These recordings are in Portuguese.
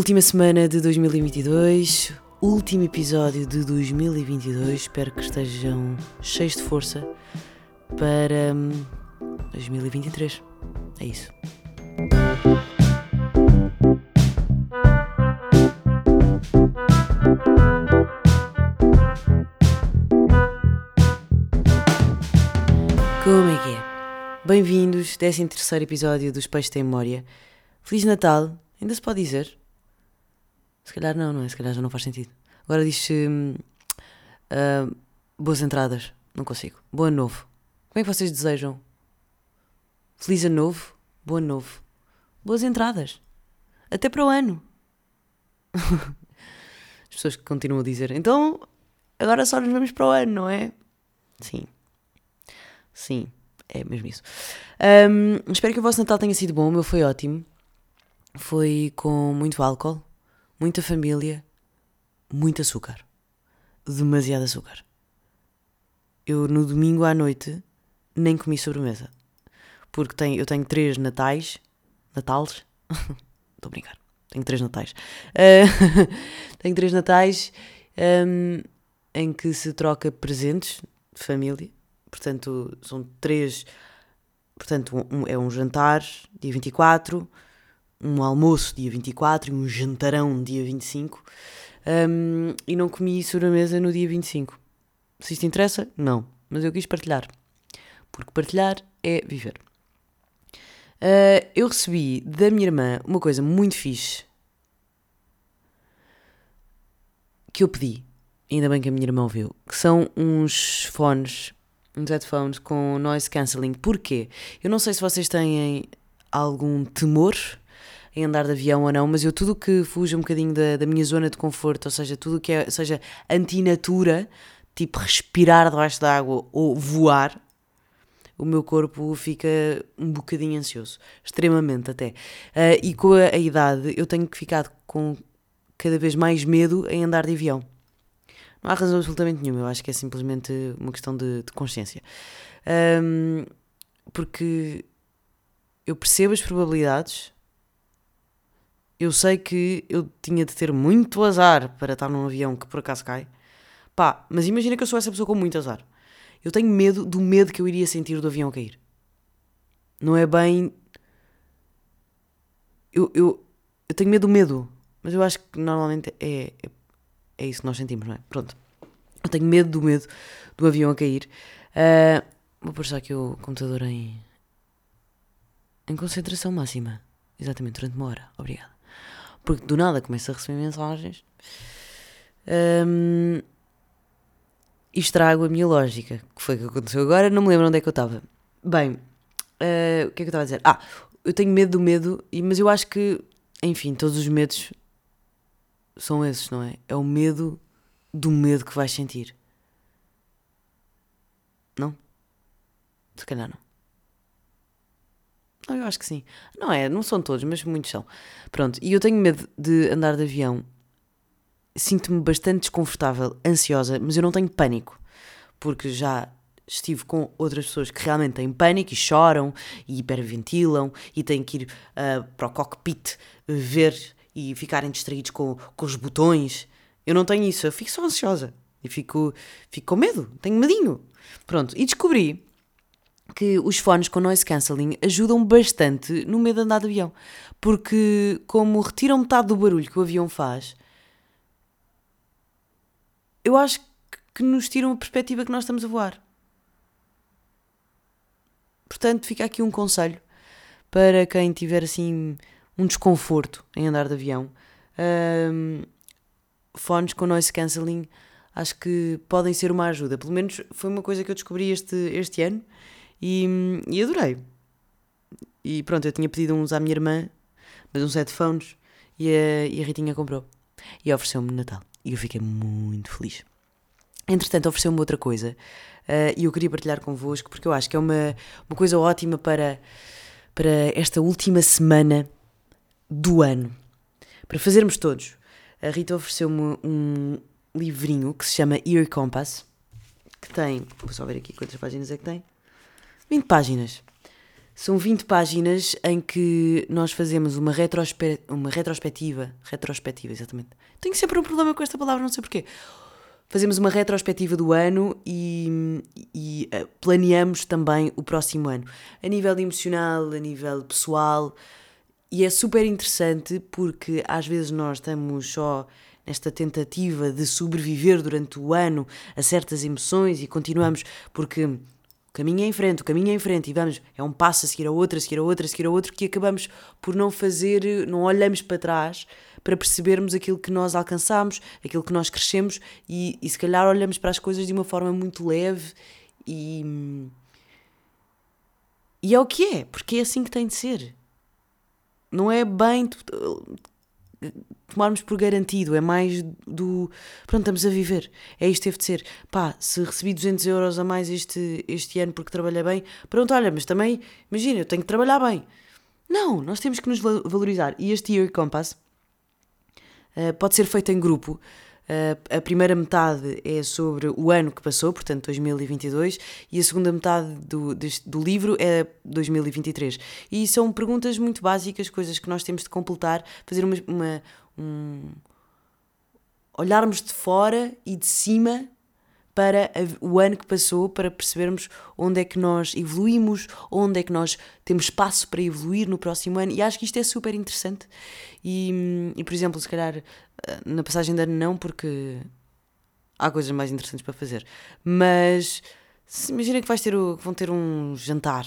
Última semana de 2022, último episódio de 2022. Espero que estejam cheios de força para hum, 2023. É isso. Como é que é? Bem-vindos, 13 terceiro episódio dos Peixes Tem Memória. Feliz Natal, ainda se pode dizer? Se calhar não, não é? Se calhar já não faz sentido. Agora diz-se hum, ah, boas entradas. Não consigo. Boa ano novo. Como é que vocês desejam? Feliz ano novo? Boa ano novo. Boas entradas. Até para o ano. As pessoas que continuam a dizer, então agora só nos vemos para o ano, não é? Sim. Sim, é mesmo isso. Hum, espero que o vosso Natal tenha sido bom. O meu foi ótimo. Foi com muito álcool, muita família, muito açúcar. Demasiado açúcar. Eu no domingo à noite nem comi sobremesa. Porque tenho, eu tenho três natais. Natales? Estou a brincar. Tenho três natais. Ah, tenho três natais hum, em que se troca presentes de família. Portanto, são três. Portanto, um- é um jantar, dia 24, um almoço, dia 24, e um jantarão, dia 25. Hum, e não comi sobremesa no dia 25. Se isto interessa, não. Mas eu quis partilhar. Porque partilhar é viver. Ah, eu recebi da minha irmã uma coisa muito fixe que eu pedi. Ainda bem que a minha irmã ouviu. Que são uns fones, uns headphones com noise cancelling. Porquê? Eu não sei se vocês têm algum temor em andar de avião ou não, mas eu tudo que fuja um bocadinho da, da minha zona de conforto, ou seja, tudo que é, seja antinatura, tipo respirar debaixo d'água ou voar, o meu corpo fica um bocadinho ansioso, extremamente até. Ah, e com a, a idade eu tenho ficado com cada vez mais medo em andar de avião. Não há razão absolutamente nenhuma, eu acho que é simplesmente uma questão de, de consciência. Ahm, porque eu percebo as probabilidades, eu sei que eu tinha de ter muito azar para estar num avião que por acaso cai. Pá, mas imagina que eu sou essa pessoa com muito azar. Eu tenho medo do medo que eu iria sentir do avião cair. Não é bem. Eu, eu, eu tenho medo do medo, mas eu acho que normalmente é, é, é isso que nós sentimos, não é? Pronto. Eu tenho medo do medo do avião a cair. Ah, vou pôr só aqui o computador em. em concentração máxima. Exatamente, durante uma hora. Obrigada. Porque do nada começo a receber mensagens. Ahm, e estrago a minha lógica. Que foi o que aconteceu agora? Não me lembro onde é que eu estava. Bem, ah, o que é que eu estava a dizer? Ah, eu tenho medo do medo, mas eu acho que, enfim, todos os medos são esses, não é? É o medo do medo que vais sentir. Não? Se calhar não. Não, eu acho que sim. Não é, não são todos, mas muitos são. Pronto, e eu tenho medo de andar de avião. Sinto-me bastante desconfortável, ansiosa, mas eu não tenho pânico. Porque já estive com outras pessoas que realmente têm pânico e choram e hiperventilam e têm que ir ah, para o cockpit ver e ficarem distraídos com, com os botões. Eu não tenho isso, eu fico só ansiosa e fico, fico com medo, tenho medinho. Pronto, e descobri que os fones com noise cancelling ajudam bastante no medo de andar de avião. Porque, como retiram metade do barulho que o avião faz, eu acho que- nos tiram a perspectiva que nós estamos a voar. Portanto, fica aqui um conselho para quem tiver assim um desconforto em andar de avião. Ahm, fones com noise cancelling acho que podem ser uma ajuda. Pelo menos foi uma coisa que eu descobri este, este ano e, e adorei. E pronto, eu tinha pedido uns à minha irmã, mas uns headphones, e a, e a Ritinha comprou. E ofereceu-me Natal. E eu fiquei muito feliz. Entretanto, ofereceu-me outra coisa eh, e eu queria partilhar convosco porque eu acho que é uma, uma coisa ótima para, para esta última semana do ano. Para fazermos todos. A Rita ofereceu-me um livrinho que se chama Ear Compass, que tem, vou só ver aqui quantas páginas é que tem. 20 páginas. São 20 páginas em que nós fazemos uma, retrospe uma retrospectiva. Retrospectiva, exatamente. Tenho sempre um problema com esta palavra, não sei porquê. Fazemos uma retrospectiva do ano e, e uh, planeamos também o próximo ano. A nível emocional, a nível pessoal. E é super interessante porque às vezes nós estamos só nesta tentativa de sobreviver durante o ano a certas emoções e continuamos porque o caminho é em frente, o caminho é em frente e vamos, é um passo a seguir a outro, a seguir a outro, a seguir a outro que acabamos por não fazer, não olhamos para trás para percebermos aquilo que nós alcançamos, aquilo que nós crescemos e, e se calhar olhamos para as coisas de uma forma muito leve e. E é o que é, porque é assim que tem de ser. Não é bem tomarmos por garantido, é mais do pronto, estamos a viver, é isto teve de ser. Pá, se recebi 200 euros a mais este, este ano porque trabalhei bem, pronto, olha, mas também, imagina, eu tenho que trabalhar bem. Não, nós temos que nos valorizar. E este Year Compass uh, pode ser feito em grupo. A primeira metade é sobre o ano que passou, portanto 2022, e a segunda metade do, deste, do livro é 2023. E são perguntas muito básicas, coisas que nós temos de completar, fazer uma, uma um, olharmos de fora e de cima para o ano que passou, para percebermos onde é que nós evoluímos, onde é que nós temos espaço para evoluir no próximo ano. E acho que isto é super interessante. E, e por exemplo, se calhar na passagem de ano não, porque há coisas mais interessantes para fazer. Mas imagina que vais ter o, vão ter um jantar.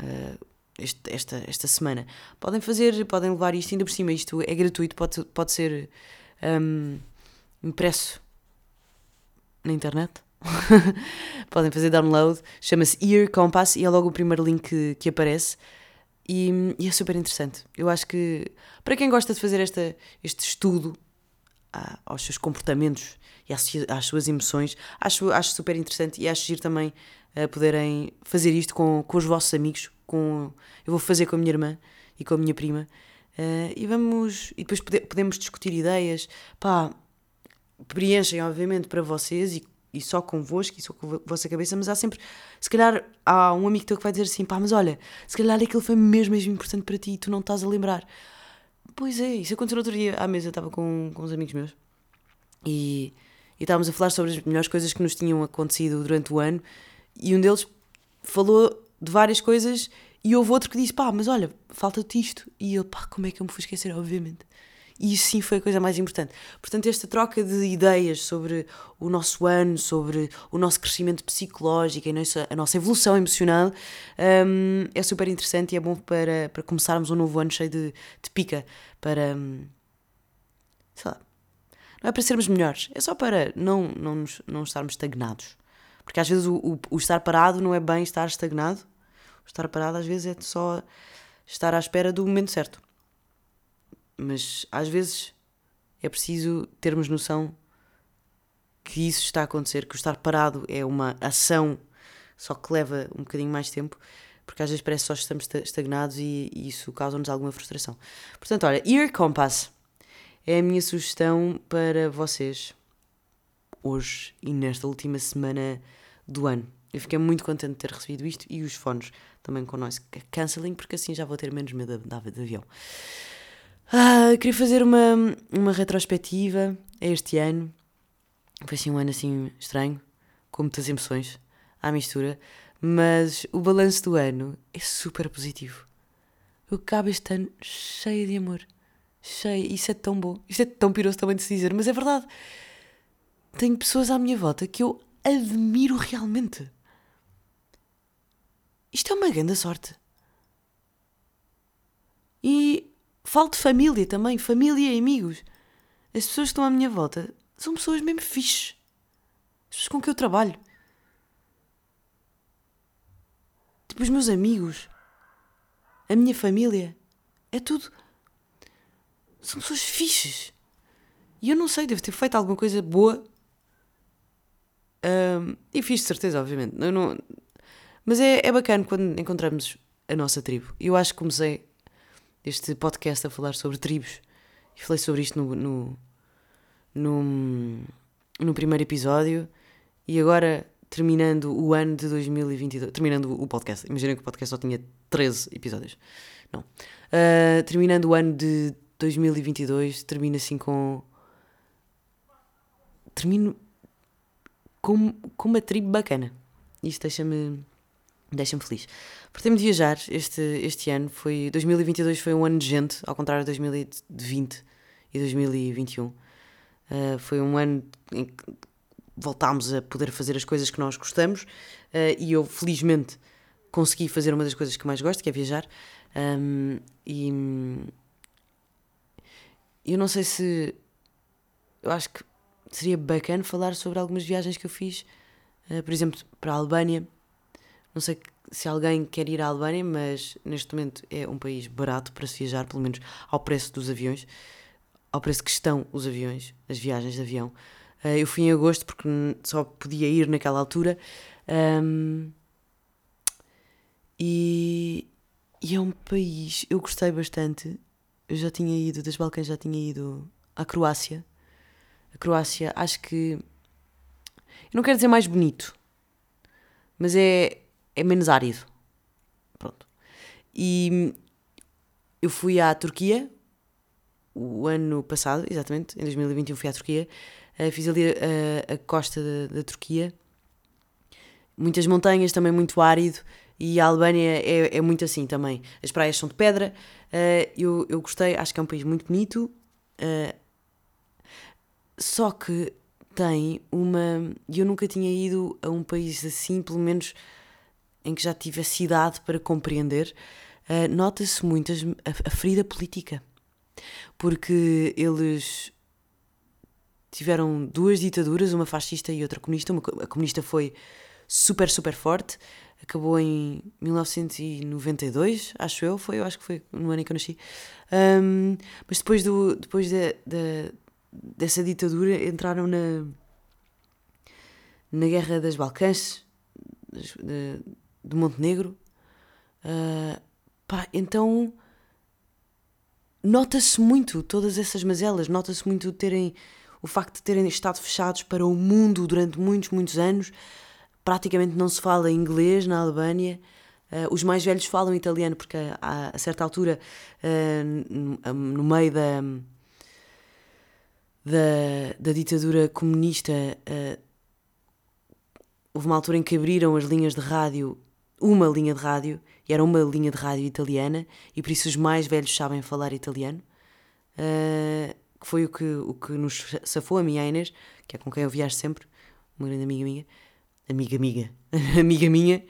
Uh, este, esta, esta semana. Podem fazer, podem levar isto ainda por cima. Isto é gratuito, pode, pode ser um, impresso na internet. podem fazer download. Chama-se Ear Compass e é logo o primeiro link que, que aparece. E, e, é super interessante. Eu acho que para quem gosta de fazer esta, este estudo ah, aos seus comportamentos e às, às, suas emoções, acho, acho super interessante e acho giro também uh, poderem fazer isto com, com os vossos amigos, com eu vou fazer com a minha irmã e com a minha prima uh, e vamos e depois pode, podemos discutir ideias pá preenchem obviamente para vocês e, e só convosco e só com a vossa cabeça mas há sempre se calhar há um amigo teu que vai dizer assim pá mas olha se calhar aquilo foi mesmo mesmo importante para ti e tu não estás a lembrar pois é isso aconteceu no outro dia à mesa estava com, com uns amigos meus e, e estávamos a falar sobre as melhores coisas que nos tinham acontecido durante o ano e um deles falou de várias coisas e houve outro que disse, pá, mas olha, falta-te isto. E ele, pá, como é que eu me fui esquecer, obviamente. E isso sim foi a coisa mais importante. Portanto, esta troca de ideias sobre o nosso ano, sobre o nosso crescimento psicológico, a nossa, a nossa evolução emocional, um, é super interessante e é bom para, para começarmos um novo ano cheio de, de pica, para. Um, sei lá. Não é para sermos melhores, é só para não, não, nos, não estarmos estagnados. Porque às vezes o, o, o estar parado não é bem estar estagnado. Estar parado às vezes é só estar à espera do momento certo. Mas às vezes é preciso termos noção que isso está a acontecer, que o estar parado é uma ação só que leva um bocadinho mais tempo, porque às vezes parece só que estamos estagnados e, isso causa-nos alguma frustração. Portanto, olha, Ear Compass é a minha sugestão para vocês hoje e nesta última semana do ano. Eu fiquei muito contente de ter recebido isto e os fones também com noise cancelling, porque assim já vou ter menos medo da de avião. Ah, queria fazer uma, uma retrospectiva a este ano. Foi assim um ano assim estranho, com muitas emoções à mistura, mas o balanço do ano é super positivo. Eu acabo este ano cheia de amor. Cheia. Isso é tão bom. Isto é tão piroso também de se dizer, mas é verdade. Tenho pessoas à minha volta que eu admiro realmente. Isto é uma grande sorte. E falo de família também, família e amigos. As pessoas que estão à minha volta são pessoas mesmo fixes. As pessoas com quem eu trabalho. Tipo, os meus amigos. A minha família. É tudo. São pessoas fixes. E eu não sei, devo ter feito alguma coisa boa um, e fiz de certeza, obviamente. Eu não... Mas é, é bacana quando encontramos a nossa tribo. Eu acho que comecei este podcast a falar sobre tribos. E falei sobre isto no, no, no, no primeiro episódio. E agora terminando o ano de 2022. Terminando o podcast. Imaginem que o podcast só tinha 13 episódios. Não. Uh, terminando o ano de 2022, termino assim com. Termino com, com uma tribo bacana. Isto deixa-me deixa-me feliz. Portei-me de viajar este, este ano. Foi, 2022 foi um ano de gente, ao contrário de 2020 e 2021. Uh, foi um ano em que voltámos a poder fazer as coisas que nós gostamos uh, e eu, felizmente, consegui fazer uma das coisas que mais gosto, que é viajar. Um, e eu não sei se. Eu acho que seria bacana falar sobre algumas viagens que eu fiz, uh, por exemplo, para a Albânia. Não sei se alguém quer ir à Albânia, mas neste momento é um país barato para se viajar, pelo menos ao preço dos aviões, ao preço que estão os aviões, as viagens de avião. Uh, eu fui em agosto porque só podia ir naquela altura. Um, e, e é um país, eu gostei bastante. Eu já tinha ido, das Balcãs já tinha ido à Croácia. A Croácia, acho que. Eu não quero dizer mais bonito, mas é, é menos árido. Pronto. E eu fui à Turquia o ano passado, exatamente, em 2021 fui à Turquia. Uh, fiz ali a, a costa da, da, Turquia. Muitas montanhas, também muito árido. E a Albânia é, é muito assim também. As praias são de pedra. Uh, eu, eu gostei, acho que é um país muito bonito. Só que tem uma. Eu nunca tinha ido a um país assim, pelo menos em que já tive a cidade para compreender. Uh, Nota-se muito a, a ferida política. Porque eles tiveram duas ditaduras, uma fascista e outra comunista. Uma, a comunista foi super, super forte. Acabou em 1992, acho eu. Foi, eu acho que foi no ano em que eu nasci. Um, mas depois, do, depois de, de, dessa ditadura entraram na, na Guerra das Balcãs, de, do Montenegro. Uh, pá, então nota-se muito todas essas mazelas, nota-se muito terem o facto de terem estado fechados para o mundo durante muitos, muitos anos. Praticamente não se fala inglês na Albânia. Uh, os mais velhos falam italiano porque a, a certa altura, uh, no meio da, da, da ditadura comunista, uh, houve uma altura em que abriram as linhas de rádio, uma linha de rádio, e era uma linha de rádio italiana, e por isso os mais velhos sabem falar italiano. Uh, que foi o que, o que nos safou a minha Inês, que é com quem eu viajo sempre, uma grande amiga minha, amiga amiga, amiga minha,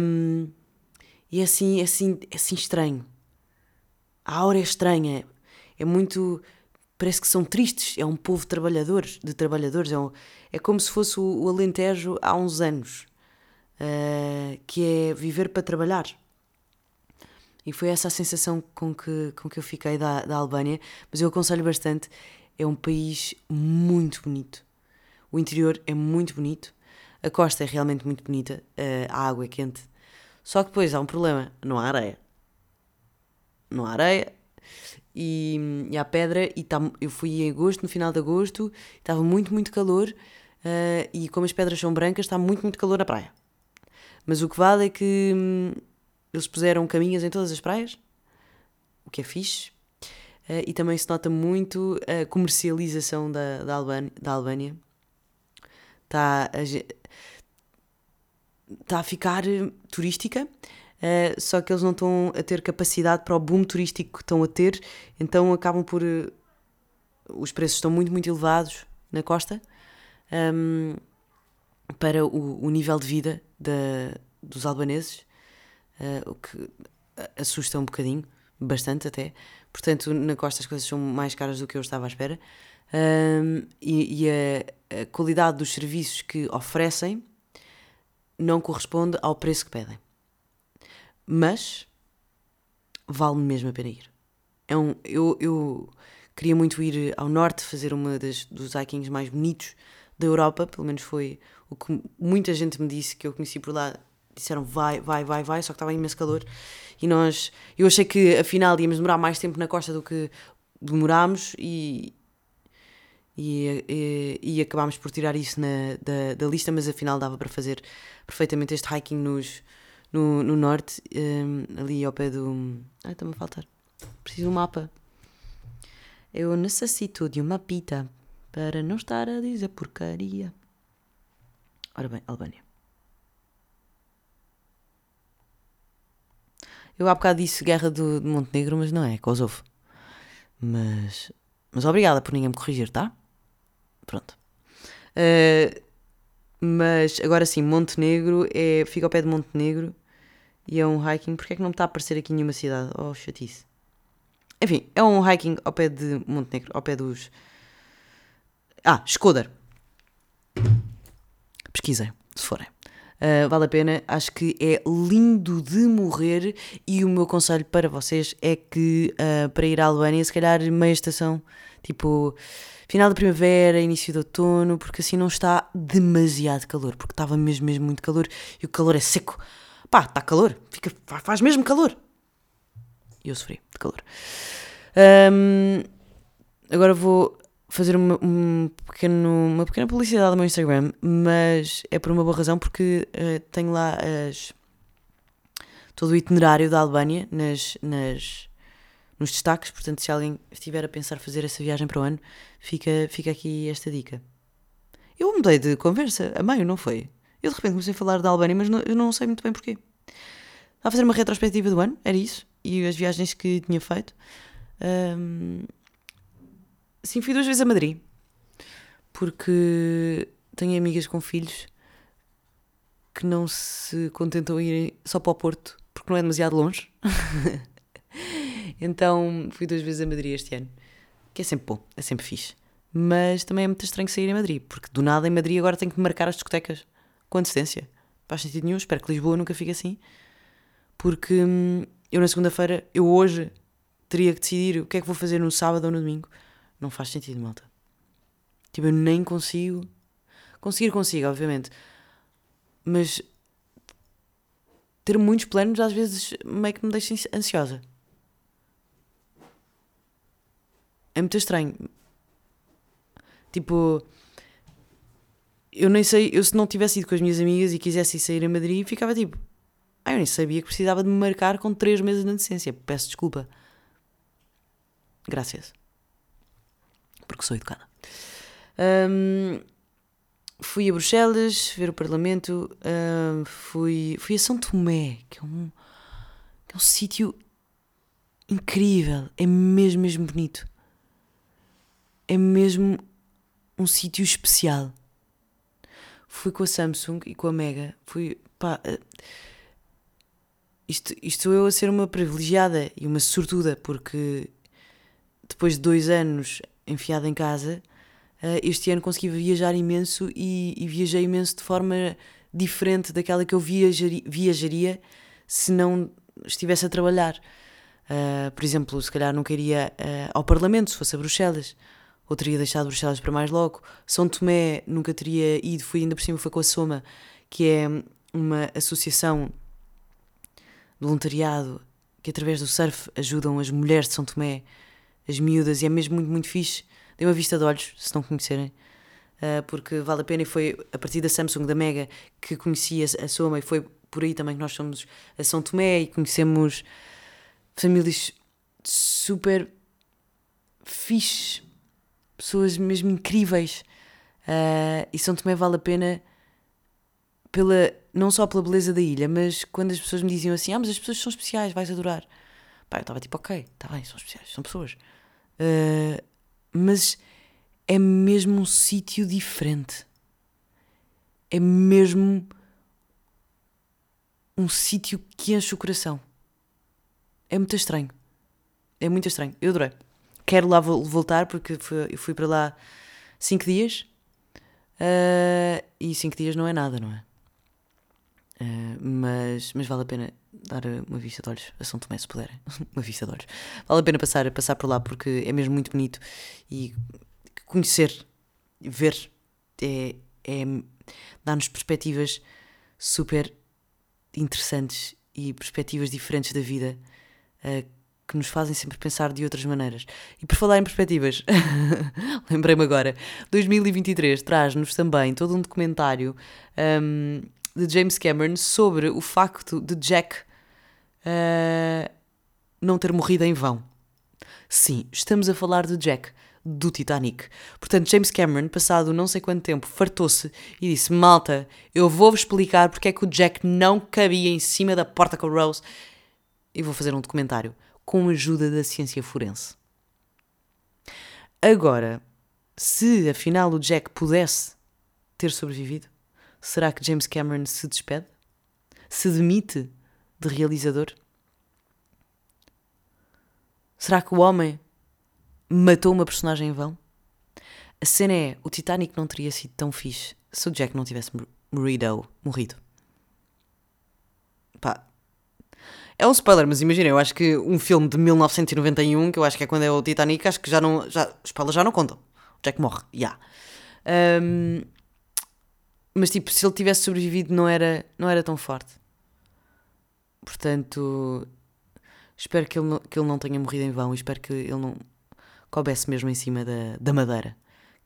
um, e é assim, é assim, é assim estranho. A aura é estranha, é muito, parece que são tristes, é um povo trabalhadores, de trabalhadores, é, um, é como se fosse o, o Alentejo há uns anos, uh, que é viver para trabalhar. E foi essa a sensação com que, com que eu fiquei da, da Albânia, mas eu aconselho bastante. É um país muito bonito. O interior é muito bonito, a costa é realmente muito bonita, a água é quente. Só que depois há um problema: não há areia. Não há areia e, e pedra. E tá, eu fui em agosto, no final de agosto, estava muito, muito calor. Uh, e como as pedras são brancas, está muito, muito calor na praia. Mas o que vale é que hum, eles puseram caminhas em todas as praias, o que é fixe. Uh, e também se nota muito a comercialização da, da, Albânia, da Albânia. Está a, está a ficar turística, uh, só que eles não estão a ter capacidade para o boom turístico que estão a ter, então acabam por. Uh, os preços estão muito, muito elevados na costa um, para o, o, nível de vida da, dos albaneses uh, o que assusta um bocadinho, bastante até. Portanto, na costa as coisas são mais caras do que eu estava à espera. Um, e, e a, a, qualidade dos serviços que oferecem não corresponde ao preço que pedem. Mas vale-me mesmo a pena ir. É um, eu, eu queria muito ir ao norte, fazer uma das, dos hikings mais bonitos da Europa, pelo menos foi o que muita gente me disse que eu conheci por lá disseram vai, vai, vai, vai, só que estava imenso calor. E nós, eu achei que afinal íamos demorar mais tempo na costa do que demorámos e, e, e, e acabámos por tirar isso na, da, da lista, mas afinal dava para fazer perfeitamente este hiking nos, no, no norte, um, ali ao pé do. Ai, está-me a faltar. Preciso de um mapa. Eu necessito de uma pita para não estar a dizer porcaria. Ora bem, Albânia. Eu há bocado disse guerra do, de Montenegro, mas não é, Kosovo. Mas, mas obrigada por ninguém me corrigir, tá? Pronto. Uh, mas agora sim, Montenegro é, fica ao pé de Montenegro e é um hiking. Porquê é que não me está a aparecer aqui nenhuma cidade? Oh, chatice. Enfim, é um hiking ao pé de Montenegro, ao pé dos. Ah, Skoder. Pesquisem, se forem. Uh, vale a pena, acho que é lindo de morrer e o meu conselho para vocês é que uh, para ir à Albânia, se calhar meia estação, tipo final da primavera, início de outono, porque assim não está demasiado calor, porque estava mesmo, mesmo muito calor e o calor é seco. Pá, está calor, fica, faz mesmo calor. E eu sofri de calor. Um, agora vou fazer uma, um pequeno, uma pequena publicidade no meu Instagram, mas é por uma boa razão, porque uh, tenho lá as, todo o itinerário da Albânia nas, nas, nos destaques. Portanto, se alguém estiver a pensar fazer essa viagem para o ano, fica, fica aqui esta dica. Eu mudei de conversa a meio, não foi? Eu de repente comecei a falar da Albânia, mas não, eu não sei muito bem porquê. Estava a fazer uma retrospectiva do ano, era isso, e as viagens que tinha feito. Um, sim, fui duas vezes a Madrid, porque tenho amigas com filhos que não se contentam a ir só para o Porto, porque não é demasiado longe. então fui duas vezes a Madrid este ano, que é sempre bom, é sempre fixe. Mas também é muito estranho sair em Madrid, porque do nada em Madrid agora tenho que marcar as discotecas com antecedência. Faz sentido nenhum, espero que Lisboa nunca fique assim. Porque hum, eu na segunda-feira, eu hoje teria que decidir o que é que vou fazer no sábado ou no domingo. Não faz sentido, malta. Tipo, eu nem consigo. Conseguir consigo, obviamente. Mas ter muitos planos às vezes meio que me deixa ansiosa. É muito estranho. Tipo, eu nem sei, eu se não tivesse ido com as minhas amigas e quisesse sair a Madrid, ficava tipo, ah, eu nem sabia que precisava de me marcar com 3 meses de antecedência. Peço desculpa. Graças. Porque sou educada. Um, fui a Bruxelas ver o Parlamento. Um, fui, fui a São Tomé, que é um, que é um sítio incrível. É mesmo, mesmo bonito. É mesmo um sítio especial. Fui com a Samsung e com a Mega. Fui. Pá, uh, isto, isto eu a ser uma privilegiada e uma sortuda, porque depois de dois anos enfiada em casa, uh, este ano consegui viajar imenso e, e, viajei imenso de forma diferente daquela que eu viajaria, viajaria se não estivesse a trabalhar. Uh, por exemplo, se calhar não queria uh, ao Parlamento se fosse a Bruxelas, ou teria deixado Bruxelas para mais logo. São Tomé nunca teria ido, fui ainda por cima, foi com a Soma, que é uma associação de voluntariado que através do surf ajudam as mulheres de São Tomé, as miúdas, e é mesmo muito, muito fixe. Dei uma vista de olhos, se não conhecerem, uh, porque vale a pena. E foi a partir da Samsung, da Mega, que conheci a, a Soma, e foi por aí também que nós somos a São Tomé e conhecemos famílias super fixe, pessoas mesmo incríveis. Uh, e São Tomé vale a pena pela, não só pela beleza da ilha, mas quando as pessoas me diziam assim: Ah, mas as pessoas são especiais, vais adorar. Pá, eu estava tipo: Ok, está bem, são especiais, são pessoas. Uh, mas é mesmo um sítio diferente. É mesmo um sítio que enche o coração. É muito estranho. É muito estranho. Eu adorei. Quero lá voltar porque eu fui para lá 5 dias. Uh, e 5 dias não é nada, não é? Uh, mas, mas vale a pena dar uma vista de olhos a São Tomé, se puderem. uma vista de olhos. Vale a pena passar, passar por lá porque é mesmo muito bonito e conhecer, ver, é, é, dá-nos perspectivas super interessantes e perspectivas diferentes da vida uh, que nos fazem sempre pensar de outras maneiras. E por falar em perspectivas, lembrei-me agora, 2023 traz-nos também todo um documentário um, de James Cameron sobre o facto de Jack uh, não ter morrido em vão. Sim, estamos a falar de Jack, do Titanic. Portanto, James Cameron, passado não sei quanto tempo, fartou-se e disse: Malta, eu vou-vos explicar porque é que o Jack não cabia em cima da porta com Rose e vou fazer um documentário com a ajuda da ciência forense. Agora, se afinal o Jack pudesse ter sobrevivido, será que James Cameron se despede? Se demite de realizador? Será que o homem matou uma personagem em vão? A cena é: o Titanic não teria sido tão fixe se o Jack não tivesse morrido. morrido. Pá, é um spoiler, mas imagina, eu acho que um filme de 1991, que eu acho que é quando é o Titanic, acho que já não. Já, os spoilers já não contam. O Jack morre, já. Yeah. Um, mas tipo, se ele tivesse sobrevivido, não era, não era tão forte. Portanto, espero que ele, não, que ele não tenha morrido em vão e espero que ele não coubesse mesmo em cima da, da madeira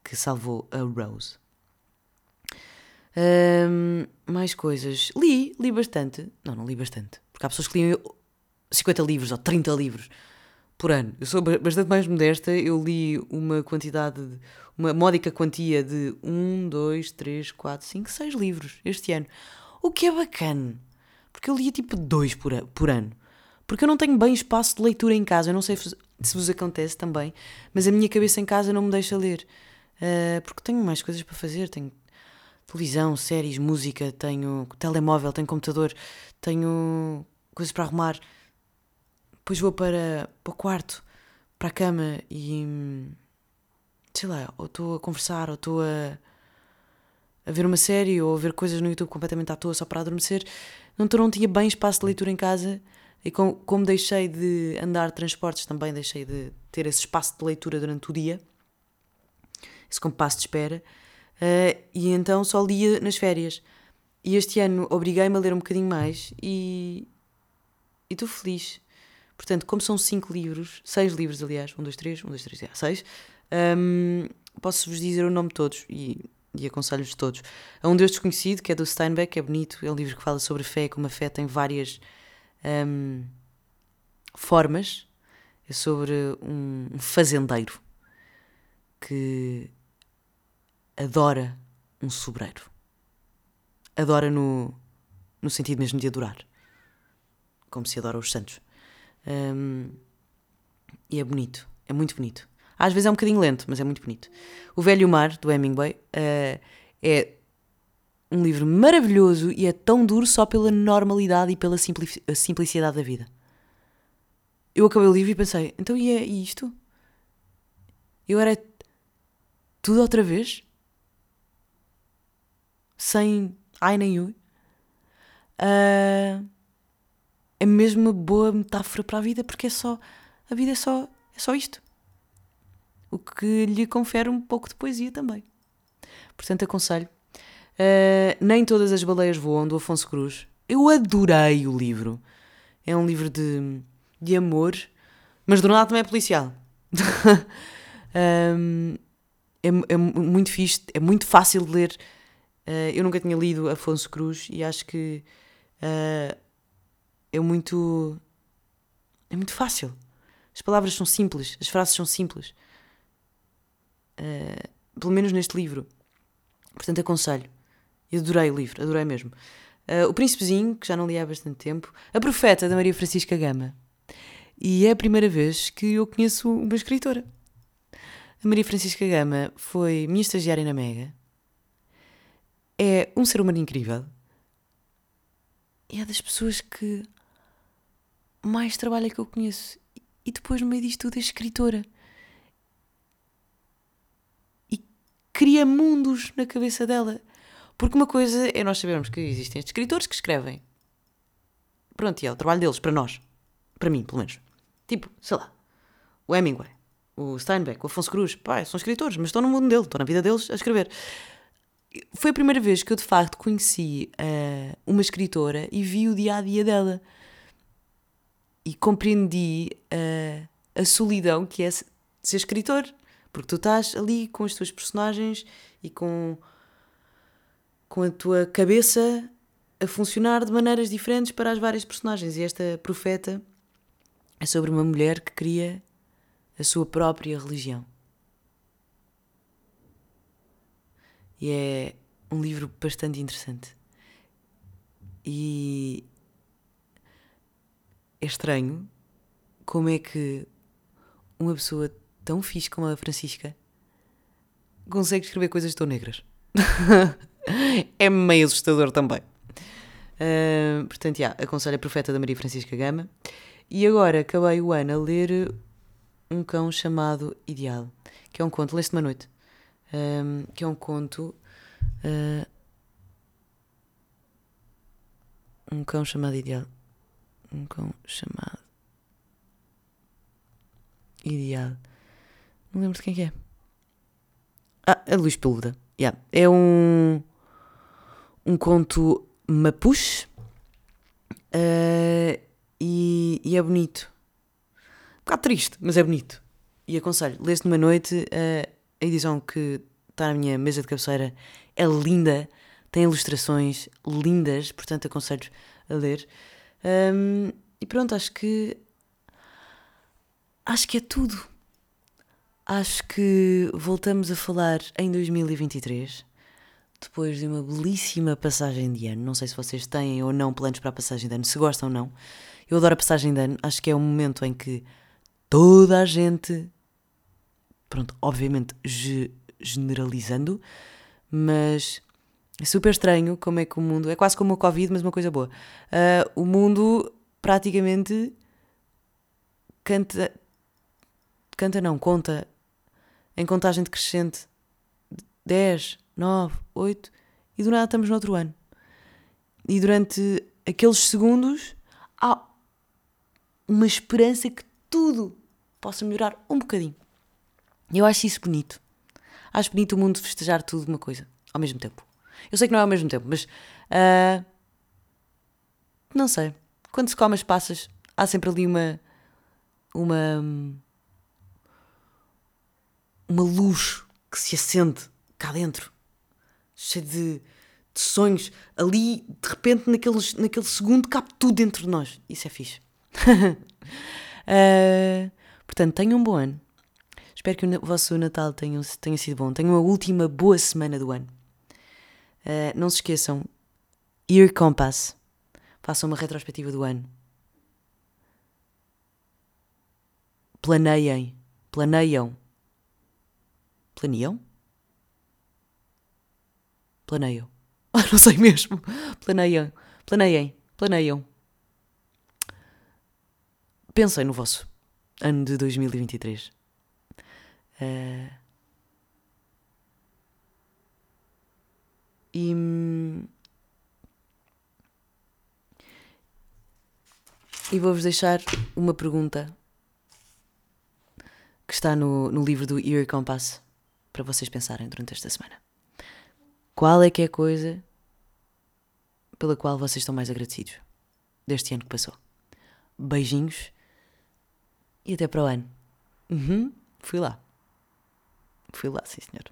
que salvou a Rose. Um, mais coisas. Li, li bastante. Não, não li bastante. Porque há pessoas que liam 50 livros ou 30 livros por ano. Eu sou bastante mais modesta, eu li uma quantidade, de, uma módica quantia de 1, 2, 3, 4, 5, 6 livros este ano. O que é bacana. Porque eu lia tipo 2 por, por ano. Porque eu não tenho bem espaço de leitura em casa. Eu não sei se vos acontece também, mas a minha cabeça em casa não me deixa ler. Uh, porque tenho mais coisas para fazer. Tenho televisão, séries, música, tenho telemóvel, tenho computador, tenho coisas para arrumar. Depois vou para, para o quarto, para a cama e. sei lá, ou estou a conversar, ou estou a, a ver uma série, ou a ver coisas no YouTube completamente à toa só para adormecer. Não, não tinha bem espaço de leitura em casa e com, como deixei de andar transportes, também deixei de ter esse espaço de leitura durante o dia, esse compasso de espera. Uh, e então só lia nas férias. E este ano obriguei-me a ler um bocadinho mais e estou feliz. Portanto, como são cinco livros, seis livros, aliás, um, dois, três, um, dois, três, é, seis, um, posso-vos dizer o nome de todos e, e aconselho-vos todos. Há um Deus Desconhecido, que é do Steinbeck, é bonito, é um livro que fala sobre fé, como a fé tem várias um, formas. É sobre um fazendeiro que adora um sobreiro. Adora no, no sentido mesmo de adorar. Como se adora os santos. Um, e é bonito. É muito bonito. Às vezes é um bocadinho lento, mas é muito bonito. O Velho Mar, do Hemingway, uh, é um livro maravilhoso e é tão duro só pela normalidade e pela simplicidade da vida. Eu acabei o livro e pensei, então e é isto? Eu era tudo outra vez? sem ai nem ui. Uh, é mesmo uma boa metáfora para a vida porque é só a vida é só é só isto o que lhe confere um pouco de poesia também portanto aconselho uh, nem todas as baleias voam do Afonso Cruz eu adorei o livro é um livro de, de amor mas do nada também é policial um, é, é muito fixe é muito fácil de ler Uh, eu nunca tinha lido Afonso Cruz e acho que uh, é muito. é muito fácil. As palavras são simples, as frases são simples. Uh, pelo menos neste livro. Portanto, aconselho. Eu adorei o livro, adorei mesmo. o Príncipezinho, que já não li há bastante tempo. A Profeta, da Maria Francisca Gama. E é a primeira vez que eu conheço uma escritora. A Maria Francisca Gama foi minha estagiária na Mega é um ser humano incrível. E é das pessoas que mais trabalha que eu conheço. E depois, no meio disto tudo, é escritora. E cria mundos na cabeça dela. Porque uma coisa é nós sabermos que existem estes escritores que escrevem. Pronto, e é o trabalho deles, para nós. Para mim, pelo menos. Tipo, sei lá, o Hemingway, o Steinbeck, o Afonso Cruz, pá, são escritores, mas estão no mundo dele, estão na vida deles a escrever foi a primeira vez que eu de facto conheci uh, uma escritora e vi o dia a dia dela. e compreendi a, a solidão que é ser escritor, porque tu estás ali com as tuas personagens e com, com a tua cabeça a funcionar de maneiras diferentes para as várias personagens. E esta profeta é sobre uma mulher que cria a sua própria religião. E é um livro bastante interessante. E é estranho como é que uma pessoa tão fixe como a Francisca consegue escrever coisas tão negras. é meio assustador também. Uh, portanto, yeah, aconselho a Profeta da Maria Francisca Gama. E agora acabei o ano a ler um cão chamado Ideal, que é um conto, leste uma noite, um, que é um conto. Uh, um cão chamado Ideal. Um cão chamado Ideal. Não lembro de quem é. Ah, a Luís Peluda. Yeah. É um. Um conto mapuche. Uh, e, e, é bonito. Um bocado triste, mas é bonito. E aconselho, lês numa noite, uh, a edição que está na minha mesa de cabeceira é linda, tem ilustrações lindas, portanto aconselho a ler. Um, e pronto, acho que. Acho que é tudo. Acho que voltamos a falar em 2023, depois de uma belíssima passagem de ano. Não sei se vocês têm ou não planos para a passagem de ano, se gostam ou não. Eu adoro a passagem de ano, acho que é um momento em que toda a gente, pronto, obviamente generalizando, mas é super estranho como é que o mundo. É quase como o Covid, mas uma coisa boa. Uh, o mundo praticamente canta. Canta não, conta em contagem decrescente 10, 9, 8 e do nada estamos no outro ano. E durante aqueles segundos há uma esperança que tudo possa melhorar um bocadinho. Eu acho isso bonito. Acho bonito o mundo festejar tudo uma coisa ao mesmo tempo. Eu sei que não é ao mesmo tempo, mas. Uh, não sei. Quando se come as passas, há sempre ali uma. Uma. Uma luz que se acende cá dentro, cheia de, de sonhos. Ali, de repente, naqueles, naquele segundo, cabe tudo dentro de nós. Isso é fixe. uh, portanto, tenham um bom ano. Espero que o vosso Natal tenha, tenha sido bom. Tenham uma última boa semana do ano. Uh, não se esqueçam, Year Compass. Façam uma retrospectiva do ano. Planeiem. Planeiam. Planeiam? Planeiam. Ah, não sei mesmo. Planeiam. Planeiem. Planeiam. Pensem no vosso ano de 2023. Uh, E. E vou-vos deixar uma pergunta que está no, no livro do Ear Compass para vocês pensarem durante esta semana. Qual é que é a coisa pela qual vocês estão mais agradecidos deste ano que passou? Beijinhos e até para o ano. Uhum, fui lá. Fui lá, sim senhor.